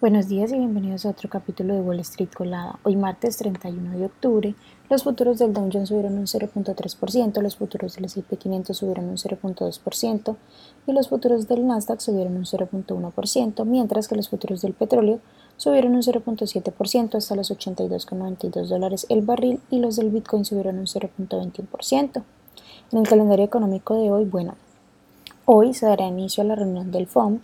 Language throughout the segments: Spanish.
Buenos días y bienvenidos a otro capítulo de Wall Street Colada. Hoy martes 31 de octubre, los futuros del Dow Jones subieron un 0.3%, los futuros del S&P 500 subieron un 0.2% y los futuros del Nasdaq subieron un 0.1%, mientras que los futuros del petróleo subieron un 0.7% hasta los 82,92 dólares el barril y los del Bitcoin subieron un 0.21%. En el calendario económico de hoy, bueno, hoy se dará inicio a la reunión del FOM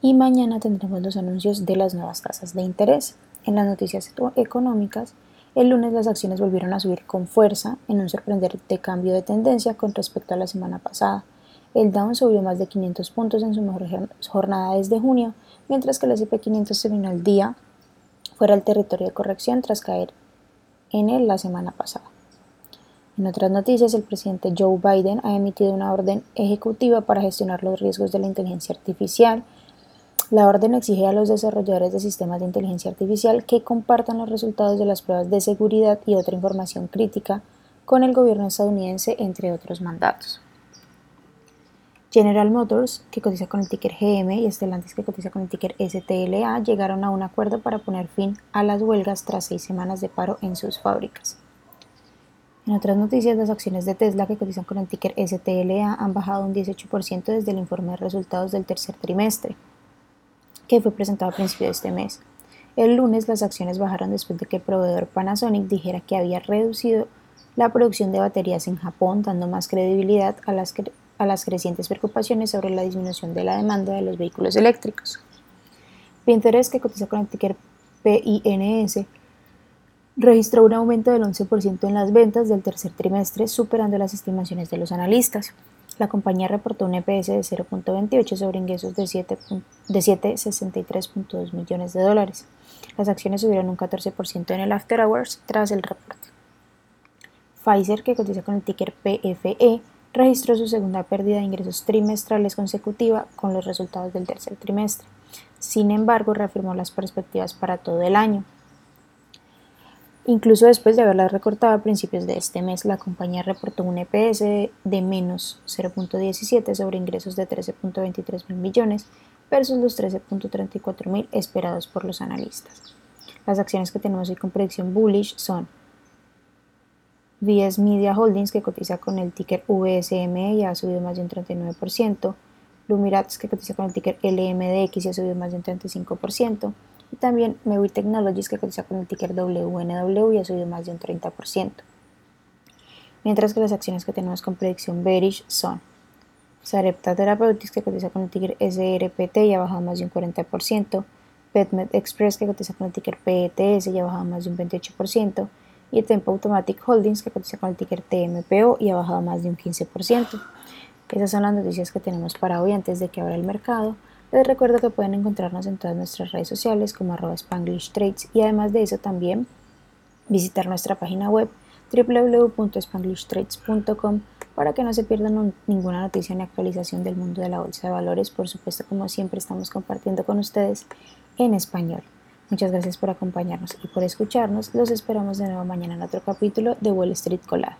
y mañana tendremos los anuncios de las nuevas tasas de interés. En las noticias económicas, el lunes las acciones volvieron a subir con fuerza en un sorprendente cambio de tendencia con respecto a la semana pasada. El Dow subió más de 500 puntos en su mejor jornada desde junio, mientras que el S&P 500 terminó el día fuera del territorio de corrección tras caer en él la semana pasada. En otras noticias, el presidente Joe Biden ha emitido una orden ejecutiva para gestionar los riesgos de la inteligencia artificial la orden exige a los desarrolladores de sistemas de inteligencia artificial que compartan los resultados de las pruebas de seguridad y otra información crítica con el gobierno estadounidense, entre otros mandatos. General Motors, que cotiza con el ticker GM, y Stellantis, que cotiza con el ticker STLA, llegaron a un acuerdo para poner fin a las huelgas tras seis semanas de paro en sus fábricas. En otras noticias, las acciones de Tesla, que cotizan con el ticker STLA, han bajado un 18% desde el informe de resultados del tercer trimestre que fue presentado a principios de este mes. El lunes las acciones bajaron después de que el proveedor Panasonic dijera que había reducido la producción de baterías en Japón, dando más credibilidad a las, a las crecientes preocupaciones sobre la disminución de la demanda de los vehículos eléctricos. Pinterest, que cotiza con el ticker PINS, registró un aumento del 11% en las ventas del tercer trimestre, superando las estimaciones de los analistas. La compañía reportó un EPS de 0.28 sobre ingresos de 763.2 millones de dólares. Las acciones subieron un 14% en el after hours tras el reporte. Pfizer, que cotiza con el ticker PFE, registró su segunda pérdida de ingresos trimestrales consecutiva con los resultados del tercer trimestre. Sin embargo, reafirmó las perspectivas para todo el año. Incluso después de haberla recortado a principios de este mes, la compañía reportó un EPS de menos 0.17 sobre ingresos de 13.23 mil millones versus los 13.34 mil esperados por los analistas. Las acciones que tenemos hoy con predicción bullish son VS Media Holdings, que cotiza con el ticker VSM y ha subido más de un 39%, Lumirats, que cotiza con el ticker LMDX y ha subido más de un 35%, y también Mewi Technologies que cotiza con el ticker WNW y ha subido más de un 30%. Mientras que las acciones que tenemos con predicción bearish son Sarepta Therapeutics que cotiza con el ticker SRPT y ha bajado más de un 40%, PetMed Express que cotiza con el ticker PETS y ha bajado más de un 28%, y Tempo Automatic Holdings que cotiza con el ticker TMPO y ha bajado más de un 15%. Esas son las noticias que tenemos para hoy antes de que abra el mercado. Les recuerdo que pueden encontrarnos en todas nuestras redes sociales como arroba Spanglish Trades y además de eso también visitar nuestra página web www.spanglishtrades.com para que no se pierdan ninguna noticia ni actualización del mundo de la bolsa de valores. Por supuesto, como siempre, estamos compartiendo con ustedes en español. Muchas gracias por acompañarnos y por escucharnos. Los esperamos de nuevo mañana en otro capítulo de Wall Street Colada.